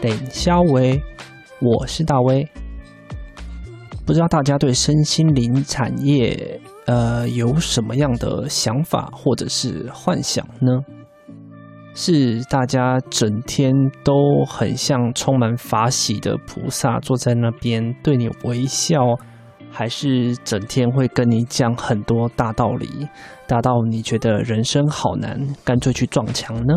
洞冷消维，我是大威。不知道大家对身心灵产业呃有什么样的想法或者是幻想呢？是大家整天都很像充满法喜的菩萨坐在那边对你微笑，还是整天会跟你讲很多大道理，大到你觉得人生好难，干脆去撞墙呢？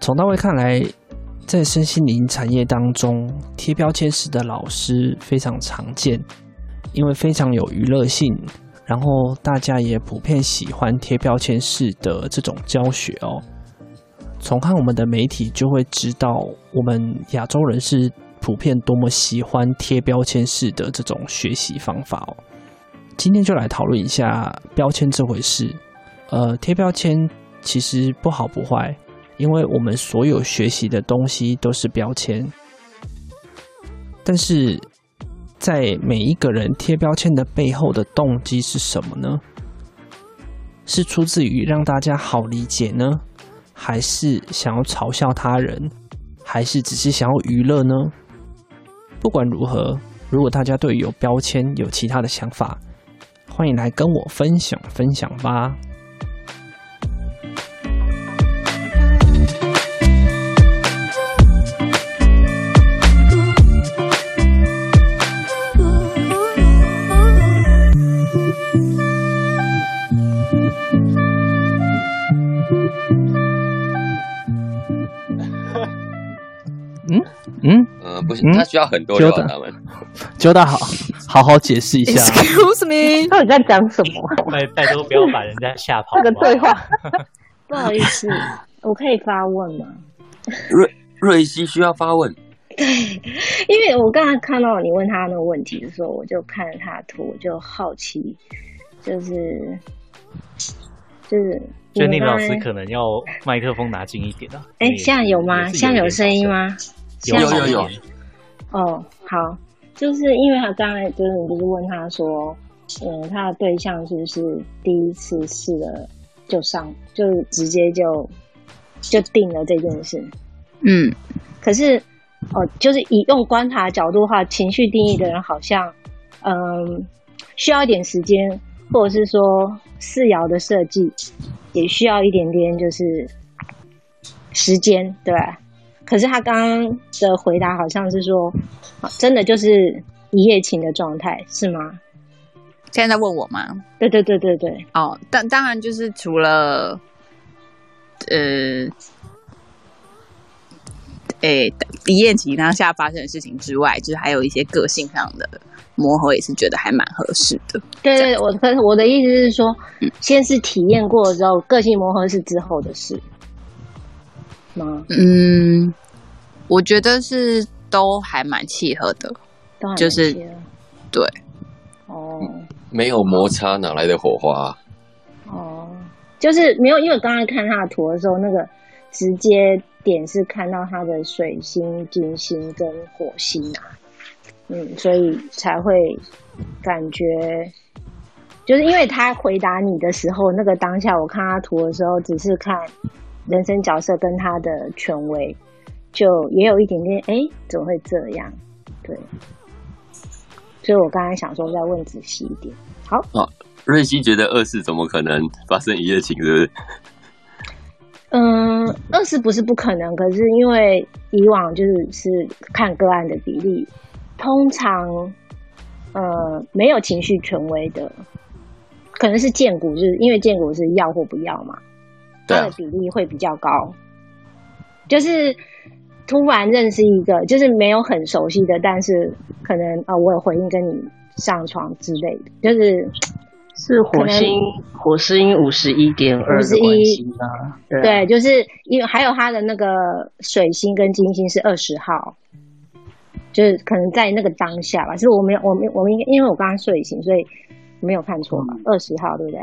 从大卫看来，在身心灵产业当中，贴标签式的老师非常常见，因为非常有娱乐性，然后大家也普遍喜欢贴标签式的这种教学哦。从看我们的媒体就会知道，我们亚洲人是普遍多么喜欢贴标签式的这种学习方法哦。今天就来讨论一下标签这回事。呃，贴标签其实不好不坏。因为我们所有学习的东西都是标签，但是在每一个人贴标签的背后的动机是什么呢？是出自于让大家好理解呢，还是想要嘲笑他人，还是只是想要娱乐呢？不管如何，如果大家对于有标签有其他的想法，欢迎来跟我分享分享吧。嗯呃，不行，他需要很多人。他们揪大好，好好解释一下。Excuse me，到底在讲什么？拜拜托不要把人家吓跑。这个对话，不好意思，我可以发问吗？瑞瑞希需要发问。对，因为我刚才看到你问他那个问题的时候，我就看了他的图，我就好奇，就是就是。所以那个老师可能要麦克风拿近一点啊。哎、欸，现在有吗？现在有声音吗？有有有，有。哦，好，就是因为他刚才就是你不是问他说，嗯，他的对象是不是第一次试了就上，就直接就就定了这件事？嗯，可是哦，就是以用观察角度的话，情绪定义的人好像嗯需要一点时间，或者是说四爻的设计。也需要一点点，就是时间，对。可是他刚刚的回答好像是说，真的就是一夜情的状态，是吗？现在在问我吗？对对对对对。哦，当当然就是除了，呃，诶，一夜情当下发生的事情之外，就是还有一些个性上的。磨合也是觉得还蛮合适的。对对，我可我的意思是说，嗯、先是体验过之后，个性磨合是之后的事吗？嗯，我觉得是都还蛮契合的，就是对。哦，没有摩擦哪来的火花？哦，就是没有，因为刚刚看他的图的时候，那个直接点是看到他的水星、金星跟火星啊。嗯，所以才会感觉，就是因为他回答你的时候，那个当下我看他图的时候，只是看人生角色跟他的权威，就也有一点点，哎、欸，怎么会这样？对，所以我刚才想说再问仔细一点。好，啊，瑞希觉得二世怎么可能发生一夜情，是不是？嗯，二世不是不可能，可是因为以往就是是看个案的比例。通常，呃，没有情绪权威的，可能是荐股，就是因为荐股是要或不要嘛，它的比例会比较高。就是突然认识一个，就是没有很熟悉的，但是可能啊、呃，我有回应跟你上床之类的，就是是火星火星五十一点二的关系啊，对，对，就是因为还有它的那个水星跟金星是二十号，就是可能在那个当下吧，就是我没有，我没我们应该，因为我刚刚睡醒，所以没有看错嘛，二十号对不对？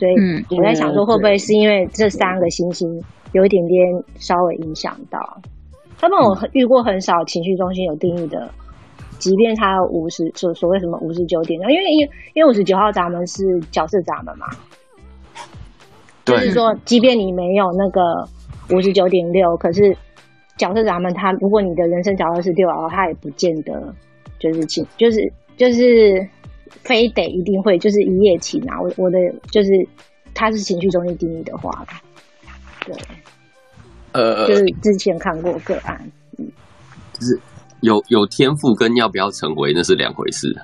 所以我在想说，会不会是因为这三个星星有一点点稍微影响到？他们我遇过很少情绪中心有定义的。即便他五十所所谓什么五十九点，因为因因为五十九号闸门是角色闸门嘛，就是说，即便你没有那个五十九点六，可是角色闸门，他如果你的人生角色是六号，它也不见得就是情，就是就是非得一定会就是一夜情啊。我我的就是他是情绪中心定义的话，对，呃，就是之前看过个案，嗯，就是。有有天赋跟要不要成为那是两回事。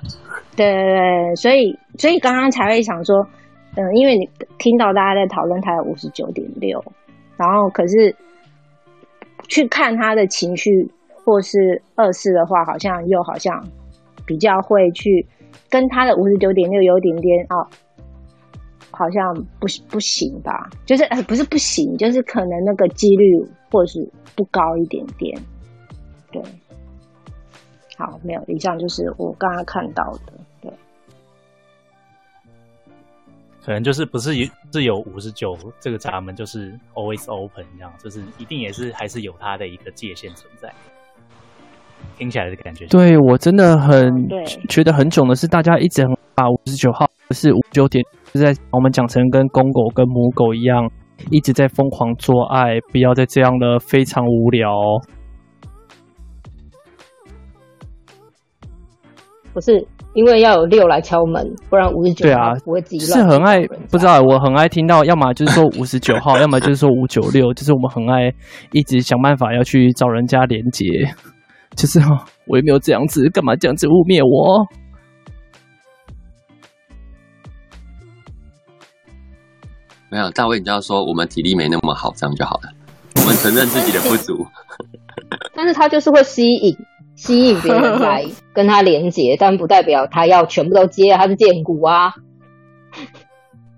对对对，所以所以刚刚才会想说，嗯，因为你听到大家在讨论他有五十九点六，然后可是去看他的情绪或是二四的话，好像又好像比较会去跟他的五十九点六有点点哦，好像不不行吧？就是呃不是不行，就是可能那个几率或是不高一点点，对。好，没有，以上就是我刚刚看到的，对。可能就是不是有是有五十九这个闸门，就是 always open 这样，就是一定也是还是有它的一个界限存在。听起来的感觉，对我真的很对觉得很囧的是，大家一直很把五十九号是五九点，是在我们讲成跟公狗跟母狗一样，一直在疯狂做爱，不要再这样了，非常无聊。不是因为要有六来敲门，不然五十九号不会自己。是很爱，不知道我很爱听到，要么就是说五十九号，要么就是说五九六，就是我们很爱一直想办法要去找人家连接，就是我也没有这样子，干嘛这样子污蔑我？没有，大卫，你就要说我们体力没那么好，这样就好了。我们承认自己的不足，但是他就是会吸引。吸引别人来跟他连接，但不代表他要全部都接，他是荐股啊。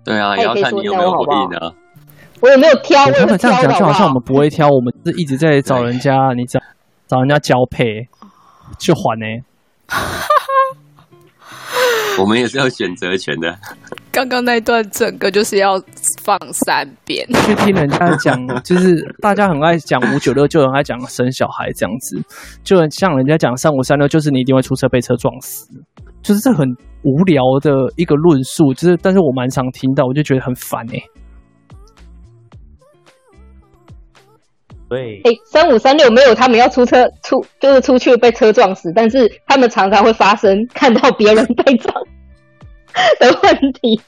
对啊，也要看你有没有回应呢。我有没有挑？他们这样讲就好像我们不会挑，我们是一直在找人家，你找找人家交配，去还呢。我们也是有选择权的。刚刚那段整个就是要放三遍，去听人家讲，就是大家很爱讲五九六，就很爱讲生小孩这样子，就很像人家讲三五三六，就是你一定会出车被车撞死，就是这很无聊的一个论述，就是但是我蛮常听到，我就觉得很烦哎、欸。对，哎，三五三六没有他们要出车出，就是出去被车撞死，但是他们常常会发生 看到别人被撞。的问题，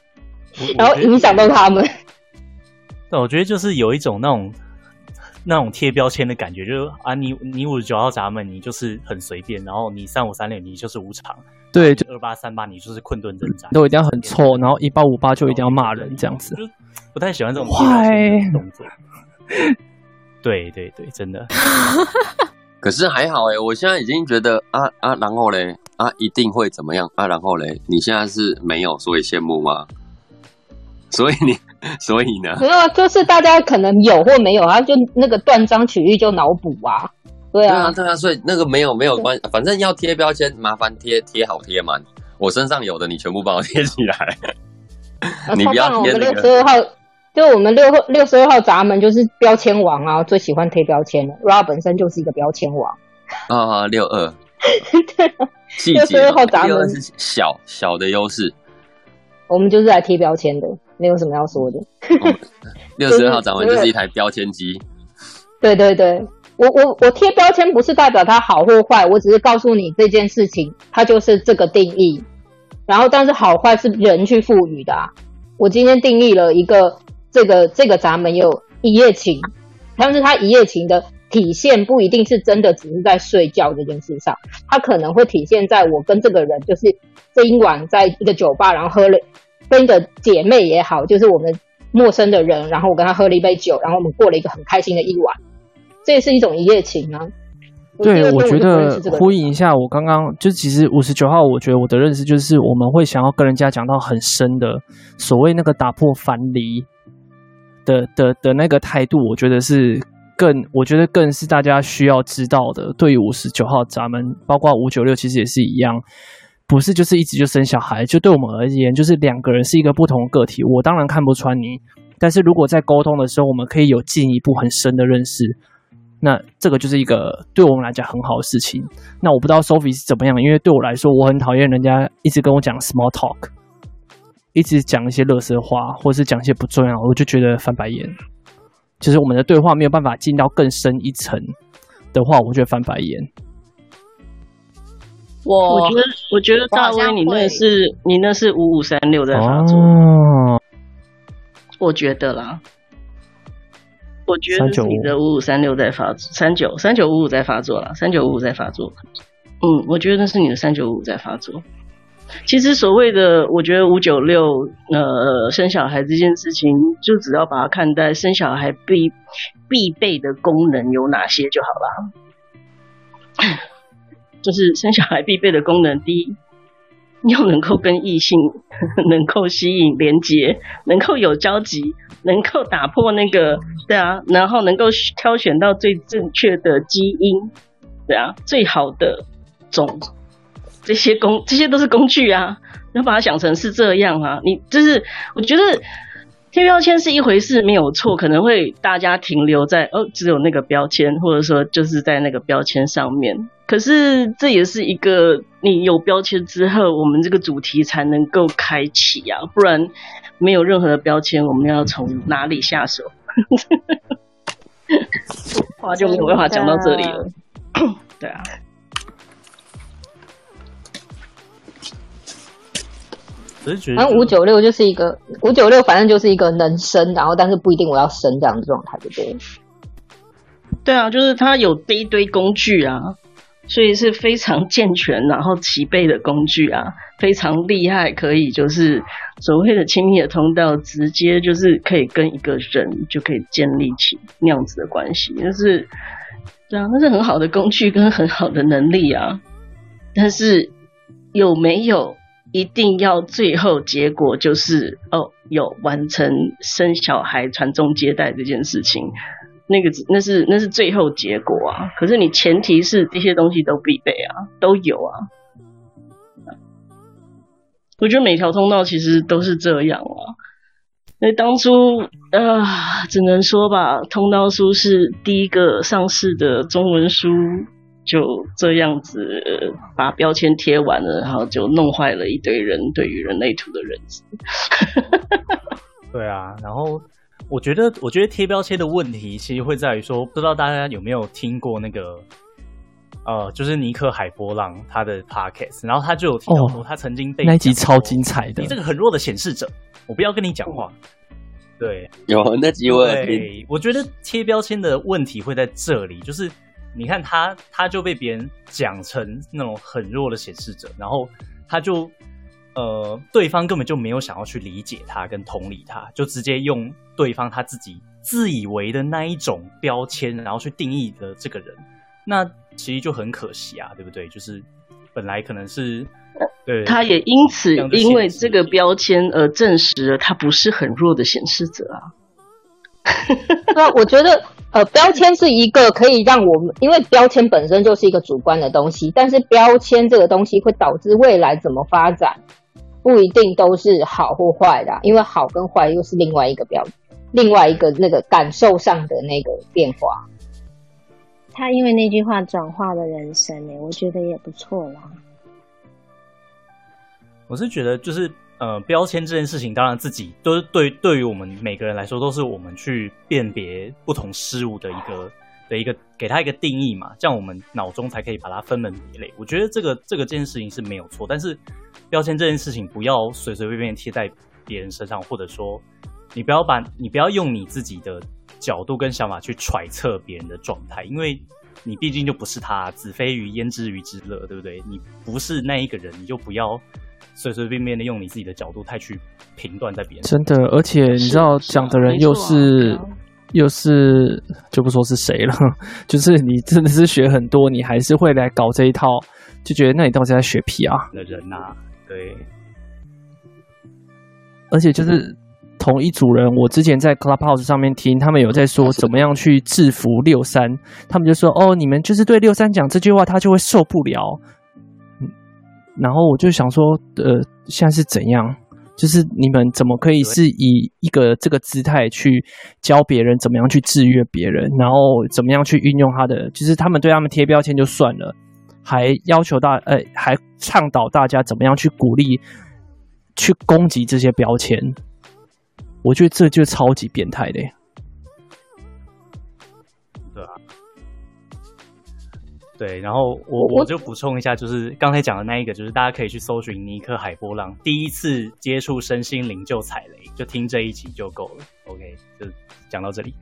然后影响到他们。那我觉得就是有一种那种那种贴标签的感觉，就是啊，你你五十九号闸门，你就是很随便；然后你三五三六，你就是无常。对，就二八三八，你就是困顿挣扎，都一定要很臭。然后一八五八就一定要骂人，这样子，就不太喜欢这种贴标签的动作。对对对，真的。可是还好哎，我现在已经觉得啊啊，然后嘞。啊，一定会怎么样啊？然后嘞，你现在是没有，所以羡慕吗？所以你，所以呢？没有啊，就是大家可能有或没有啊，就那个断章取义就脑补啊。对啊，对啊，对啊，所以那个没有没有关系，反正要贴标签，麻烦贴贴好贴满。我身上有的，你全部帮我贴起来。啊、你不要贴、那个、我们六十二号，就我们六六十二号闸门就是标签王啊，最喜欢贴标签了。Ra 本身就是一个标签王。啊，六二。对啊，六十二号闸门是小小的优势，我们就是来贴标签的，没有什么要说的。六十二号闸门 就是一台标签机。对对对，我我我贴标签不是代表它好或坏，我只是告诉你这件事情，它就是这个定义。然后，但是好坏是人去赋予的啊。我今天定义了一个这个这个闸门有一夜情，但是他一夜情的。体现不一定是真的，只是在睡觉这件事上，他可能会体现在我跟这个人，就是这一晚在一个酒吧，然后喝了跟一个姐妹也好，就是我们陌生的人，然后我跟他喝了一杯酒，然后我们过了一个很开心的一晚，这也是一种一夜情啊。对，我觉得呼应一下，我刚刚就其实五十九号，我觉得我的认识就是我们会想要跟人家讲到很深的所谓那个打破樊篱的的的那个态度，我觉得是更，我觉得更是大家需要知道的。对于五十九号，咱们包括五九六，其实也是一样，不是就是一直就生小孩，就对我们而言，就是两个人是一个不同个体。我当然看不穿你，但是如果在沟通的时候，我们可以有进一步很深的认识。那这个就是一个对我们来讲很好的事情。那我不知道 Sophie 是怎么样，因为对我来说，我很讨厌人家一直跟我讲 small talk，一直讲一些垃圾话，或是讲一些不重要，我就觉得翻白眼。就是我们的对话没有办法进到更深一层的话，我觉得翻白眼。我我觉得，我觉得大威，你那是你那是五五三六在发作。哦，我觉得啦。我觉得是你的五五三六在发作，三九三九五五在发作了，三九五五在发作。嗯，我觉得那是你的三九五五在发作。其实所谓的，我觉得五九六呃生小孩这件事情，就只要把它看待生小孩必必备的功能有哪些就好了。就是生小孩必备的功能，第一。要能够跟异性能够吸引连接，能够有交集，能够打破那个对啊，然后能够挑选到最正确的基因，对啊，最好的种，这些工这些都是工具啊，你要把它想成是这样啊，你就是我觉得。贴标签是一回事，没有错，可能会大家停留在哦，只有那个标签，或者说就是在那个标签上面。可是这也是一个，你有标签之后，我们这个主题才能够开启、啊，不然没有任何的标签，我们要从哪里下手？话就没有办法讲到这里了。对啊。反正五九六就是一个五九六，反正就是一个能生，然后但是不一定我要生这样的状态，对不对？对啊，就是他有这一堆工具啊，所以是非常健全然后齐备的工具啊，非常厉害，可以就是所谓的亲密的通道，直接就是可以跟一个人就可以建立起那样子的关系，就是对啊，那是很好的工具跟很好的能力啊，但是有没有？一定要最后结果就是哦，有完成生小孩、传宗接代这件事情，那个那是那是最后结果啊。可是你前提是这些东西都必备啊，都有啊。我觉得每条通道其实都是这样啊。那当初啊、只能说吧，通道书是第一个上市的中文书。就这样子把标签贴完了，然后就弄坏了一堆人对于人类图的认知。对啊，然后我觉得，我觉得贴标签的问题其实会在于说，不知道大家有没有听过那个，呃，就是尼克海波浪他的 podcast，然后他就有提到说，他曾经被、哦、那集超精彩的，你这个很弱的显示者，我不要跟你讲话。对，有那集我对，我觉得贴标签的问题会在这里，就是。你看他，他就被别人讲成那种很弱的显示者，然后他就，呃，对方根本就没有想要去理解他跟同理他，就直接用对方他自己自以为的那一种标签，然后去定义的这个人，那其实就很可惜啊，对不对？就是本来可能是，对，他也因此因为这个标签而证实了他不是很弱的显示者啊。那我觉得。呃，标签是一个可以让我们，因为标签本身就是一个主观的东西，但是标签这个东西会导致未来怎么发展，不一定都是好或坏的，因为好跟坏又是另外一个标，另外一个那个感受上的那个变化。他因为那句话转化了人生呢，我觉得也不错啦。我是觉得就是。呃，标签这件事情，当然自己都是对对于我们每个人来说，都是我们去辨别不同事物的一个的一个给他一个定义嘛，这样我们脑中才可以把它分门别类。我觉得这个这个这件事情是没有错，但是标签这件事情不要随随便便贴在别人身上，或者说你不要把你不要用你自己的角度跟想法去揣测别人的状态，因为你毕竟就不是他，子非鱼焉知鱼之乐，对不对？你不是那一个人，你就不要。随随便便的用你自己的角度太去评断在别人，真的，而且你知道讲的人又是又是就不说是谁了，就是你真的是学很多，你还是会来搞这一套，就觉得那你到底在学屁啊？的人呐、啊，对，而且就是同一组人，我之前在 Clubhouse 上面听他们有在说怎么样去制服六三，他们就说哦，你们就是对六三讲这句话，他就会受不了。然后我就想说，呃，现在是怎样？就是你们怎么可以是以一个这个姿态去教别人怎么样去制约别人，然后怎么样去运用他的？就是他们对他们贴标签就算了，还要求大，呃，还倡导大家怎么样去鼓励、去攻击这些标签。我觉得这就超级变态的。对，然后我我就补充一下，就是刚才讲的那一个，就是大家可以去搜寻尼克海波浪，第一次接触身心灵就踩雷，就听这一集就够了。OK，就讲到这里。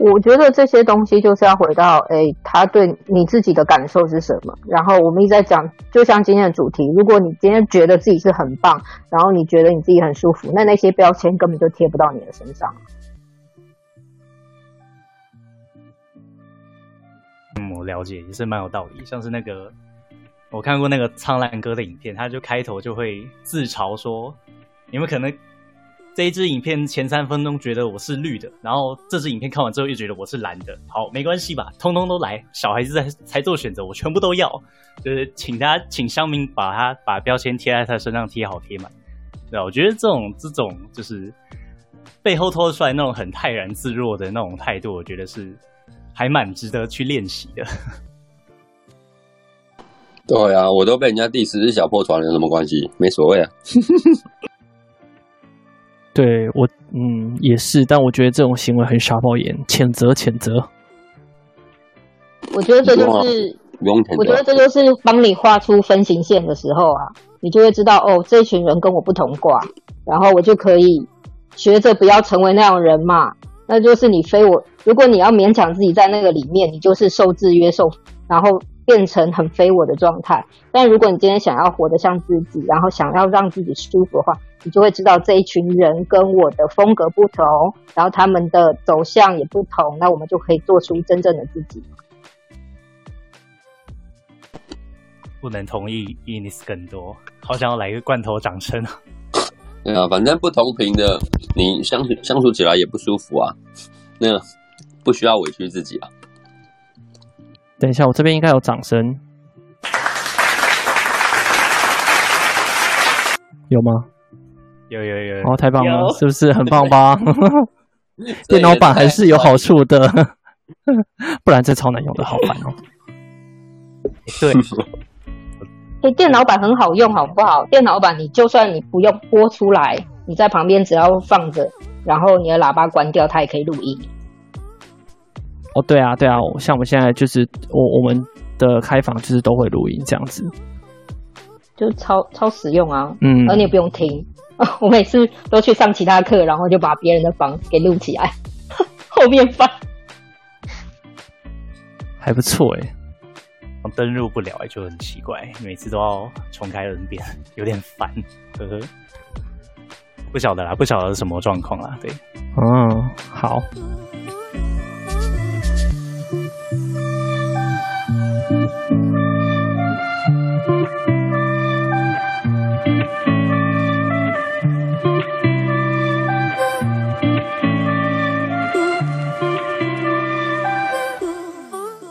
我觉得这些东西就是要回到，哎，他对你自己的感受是什么？然后我们一直在讲，就像今天的主题，如果你今天觉得自己是很棒，然后你觉得你自己很舒服，那那些标签根本就贴不到你的身上。了解，也是蛮有道理。像是那个，我看过那个苍蓝哥的影片，他就开头就会自嘲说：“你们可能这一支影片前三分钟觉得我是绿的，然后这支影片看完之后又觉得我是蓝的。好，没关系吧，通通都来。小孩子在才做选择，我全部都要。就是请他，请乡民把他把标签贴在他身上，贴好贴满。对，我觉得这种这种就是背后拖出来那种很泰然自若的那种态度，我觉得是。”还蛮值得去练习的。对啊，我都被人家 diss 是小破船，有什么关系？没所谓啊。对我，嗯，也是，但我觉得这种行为很傻爆眼，谴责，谴责。我觉得这就是，不用谴责。我觉得这就是帮你画出分形线的时候啊，你就会知道哦，这群人跟我不同卦，然后我就可以学着不要成为那样的人嘛。那就是你非我，如果你要勉强自己在那个里面，你就是受制约受，然后变成很非我的状态。但如果你今天想要活得像自己，然后想要让自己舒服的话，你就会知道这一群人跟我的风格不同，然后他们的走向也不同，那我们就可以做出真正的自己。不能同意，Ines 更多，好想要来一个罐头掌声。对啊，反正不同频的，你相处相处起来也不舒服啊。那不需要委屈自己啊。等一下，我这边应该有掌声，有吗？有有有。哦，太棒了，是不是很棒吧？电脑版还是有好处的，不然这超难用的，好烦哦。对。欸、电脑版很好用，好不好？电脑版你就算你不用播出来，你在旁边只要放着，然后你的喇叭关掉，它也可以录音。哦，对啊，对啊，像我们现在就是我我们的开房就是都会录音这样子，就超超实用啊。嗯，而你也不用听，我每次都去上其他课，然后就把别人的房给录起来，后面放，还不错哎。登入不了、就很奇怪，每次都要重开 N 遍，有点烦。呵呵，不晓得啦，不晓得是什么状况啦。对，嗯，好。